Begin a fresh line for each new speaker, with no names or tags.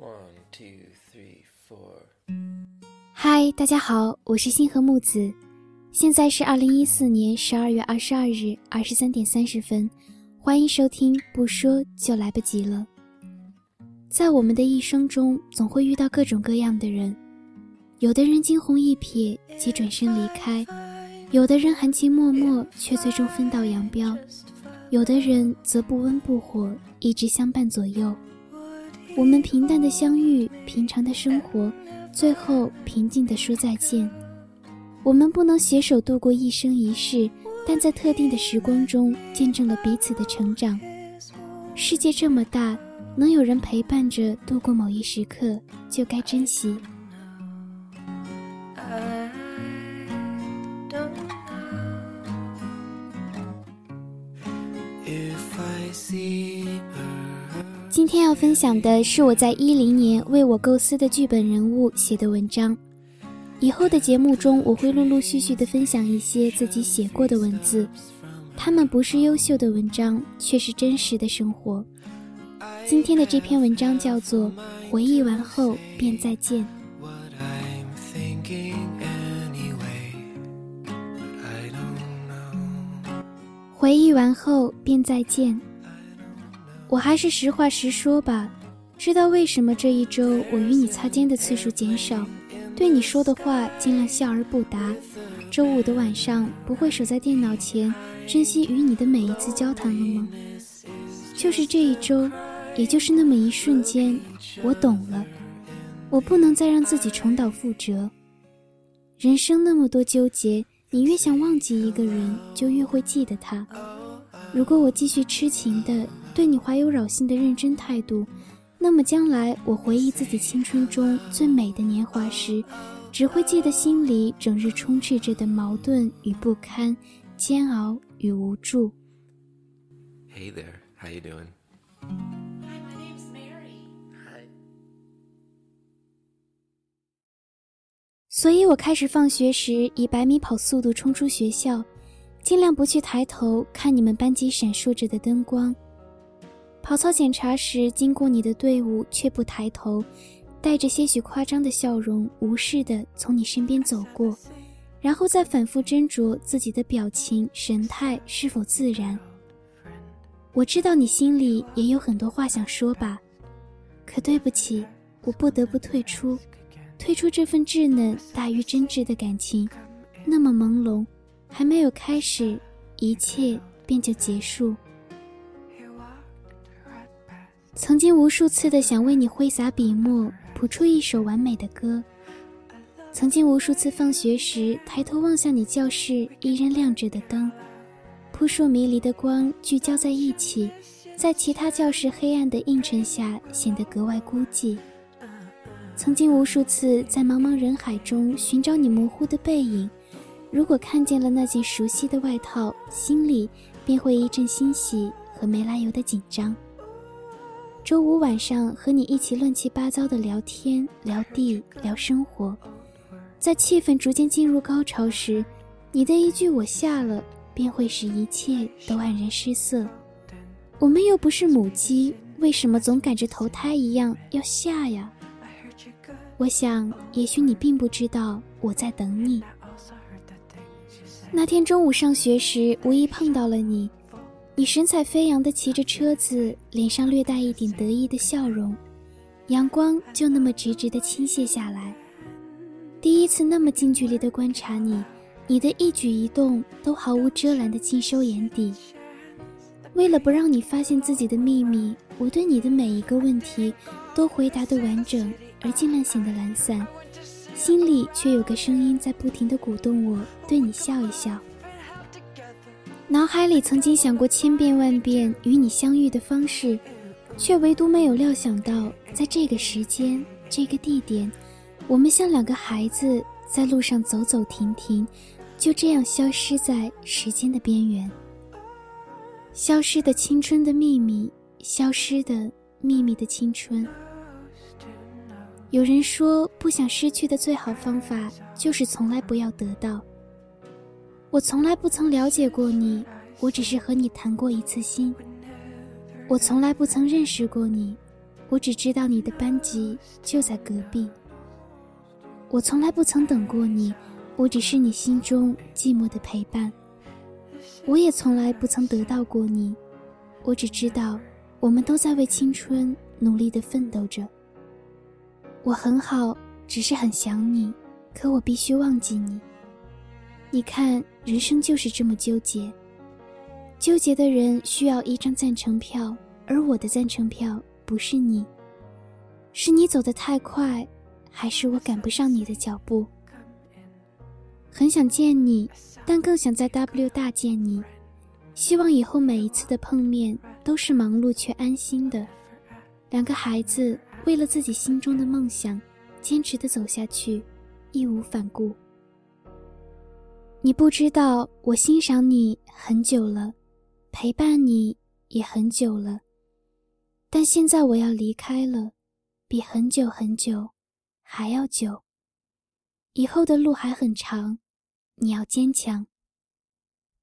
One, two, three, four.
嗨，大家好，我是星河木子，现在是二零一四年十二月二十二日二十三点三十分，欢迎收听。不说就来不及了。在我们的一生中，总会遇到各种各样的人，有的人惊鸿一瞥即转身离开，有的人含情脉脉却最终分道扬镳，有的人则不温不火，一直相伴左右。我们平淡的相遇，平常的生活，最后平静的说再见。我们不能携手度过一生一世，但在特定的时光中见证了彼此的成长。世界这么大，能有人陪伴着度过某一时刻，就该珍惜。今天要分享的是我在一零年为我构思的剧本人物写的文章。以后的节目中，我会陆陆续续的分享一些自己写过的文字，他们不是优秀的文章，却是真实的生活。今天的这篇文章叫做《回忆完后便再见》。回忆完后便再见。我还是实话实说吧，知道为什么这一周我与你擦肩的次数减少，对你说的话尽量笑而不答。周五的晚上不会守在电脑前珍惜与你的每一次交谈了吗？就是这一周，也就是那么一瞬间，我懂了，我不能再让自己重蹈覆辙。人生那么多纠结，你越想忘记一个人，就越会记得他。如果我继续痴情的。对你怀有扰性的认真态度，那么将来我回忆自己青春中最美的年华时，只会记得心里整日充斥着的矛盾与不堪、煎熬与无助。
Hey there, how you doing?
Hi, my name's Mary.
Hi.
所以我开始放学时以百米跑速度冲出学校，尽量不去抬头看你们班级闪烁着的灯光。跑操检查时，经过你的队伍却不抬头，带着些许夸张的笑容，无视地从你身边走过，然后再反复斟酌自己的表情神态是否自然。我知道你心里也有很多话想说吧，可对不起，我不得不退出，退出这份稚嫩大于真挚的感情，那么朦胧，还没有开始，一切便就结束。曾经无数次的想为你挥洒笔墨，谱出一首完美的歌。曾经无数次放学时抬头望向你教室依然亮着的灯，扑朔迷离的光聚焦在一起，在其他教室黑暗的映衬下显得格外孤寂。曾经无数次在茫茫人海中寻找你模糊的背影，如果看见了那件熟悉的外套，心里便会一阵欣喜和没来由的紧张。周五晚上和你一起乱七八糟的聊天、聊地、聊生活，在气氛逐渐进入高潮时，你的一句“我下了”便会使一切都黯然失色。我们又不是母鸡，为什么总赶着投胎一样要下呀？我想，也许你并不知道我在等你。那天中午上学时，无意碰到了你。你神采飞扬地骑着车子，脸上略带一点得意的笑容，阳光就那么直直地倾泻下来。第一次那么近距离地观察你，你的一举一动都毫无遮拦地尽收眼底。为了不让你发现自己的秘密，我对你的每一个问题都回答得完整，而尽量显得懒散，心里却有个声音在不停地鼓动我，对你笑一笑。脑海里曾经想过千遍万遍与你相遇的方式，却唯独没有料想到，在这个时间、这个地点，我们像两个孩子在路上走走停停，就这样消失在时间的边缘。消失的青春的秘密，消失的秘密的青春。有人说，不想失去的最好方法，就是从来不要得到。我从来不曾了解过你，我只是和你谈过一次心。我从来不曾认识过你，我只知道你的班级就在隔壁。我从来不曾等过你，我只是你心中寂寞的陪伴。我也从来不曾得到过你，我只知道我们都在为青春努力的奋斗着。我很好，只是很想你，可我必须忘记你。你看，人生就是这么纠结。纠结的人需要一张赞成票，而我的赞成票不是你，是你走得太快，还是我赶不上你的脚步？很想见你，但更想在 W 大见你。希望以后每一次的碰面都是忙碌却安心的。两个孩子为了自己心中的梦想，坚持的走下去，义无反顾。你不知道，我欣赏你很久了，陪伴你也很久了，但现在我要离开了，比很久很久还要久。以后的路还很长，你要坚强。